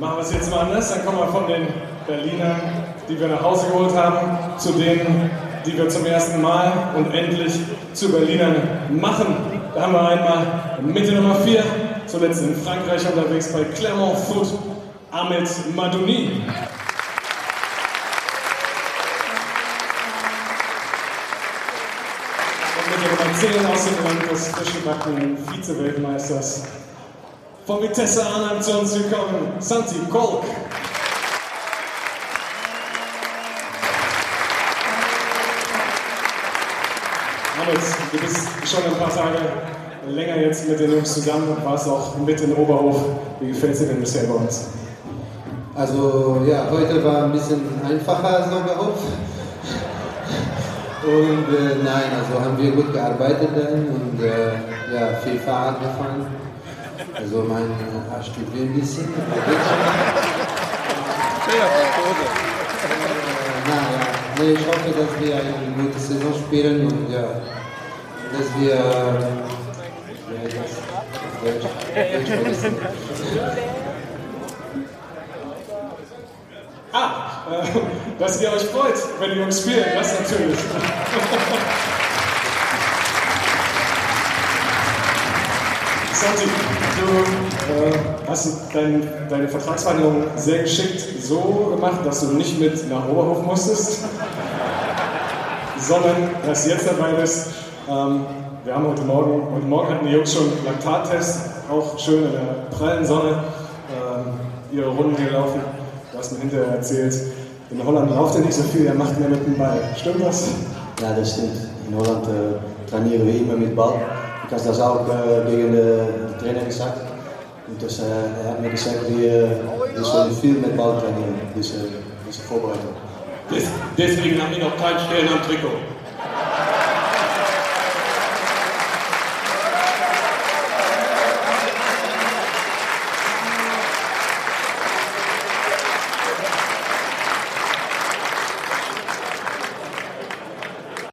machen wir es jetzt mal anders. Dann kommen wir von den Berlinern, die wir nach Hause geholt haben, zu denen, die wir zum ersten Mal und endlich zu Berlinern machen. Da haben wir einmal Mitte Nummer 4, zuletzt in Frankreich unterwegs bei Clermont Foot, Ahmed Madouni. Und mit der Nummer 10 aus dem Land des frisch gebackenen Vize-Weltmeisters von Vitesse Arnhem zu uns gekommen, Santi Kolk. Ahmed, du bist schon ein paar Tage länger jetzt mit den Jungs zusammen und warst auch mit in Oberhof. Wie gefällt es dir denn bisher bei uns? Also ja, heute war ein bisschen einfacher als Oberhof. Und äh, nein, also haben wir gut gearbeitet dann und äh, ja, viel Fahrrad gefahren. Also mein Arsch tut weh ein bisschen. Äh, na, ja. nee, ich hoffe, dass wir eine gute Saison spielen und ja, dass wir ja, das, Deutsch, Deutsch vergessen. Ah, äh, dass ihr euch freut, wenn die Jungs spielen, das natürlich. Santi, du äh, hast dein, deine Vertragsverhandlungen sehr geschickt so gemacht, dass du nicht mit nach Oberhof musstest, sondern dass du jetzt dabei bist. Ähm, wir haben heute Morgen, heute Morgen hatten die Jungs schon Laktattest, auch schön in der prallen Sonne, ähm, ihre Runden gelaufen. Du hast mir hinterher erzählt, in Holland lauft er nicht so viel, er macht mehr mit dem Ball. Stimmt das? Ja, das stimmt. In Holland äh, trainieren wir immer mit Ball. Ich habe das auch äh, gegen den Trainer gesagt. Und das, äh, er hat mir gesagt, wir, wir sollen viel mit Ball trainieren, diese, diese Vorbereitung. Des, deswegen haben wir noch keinen Stern am Trikot.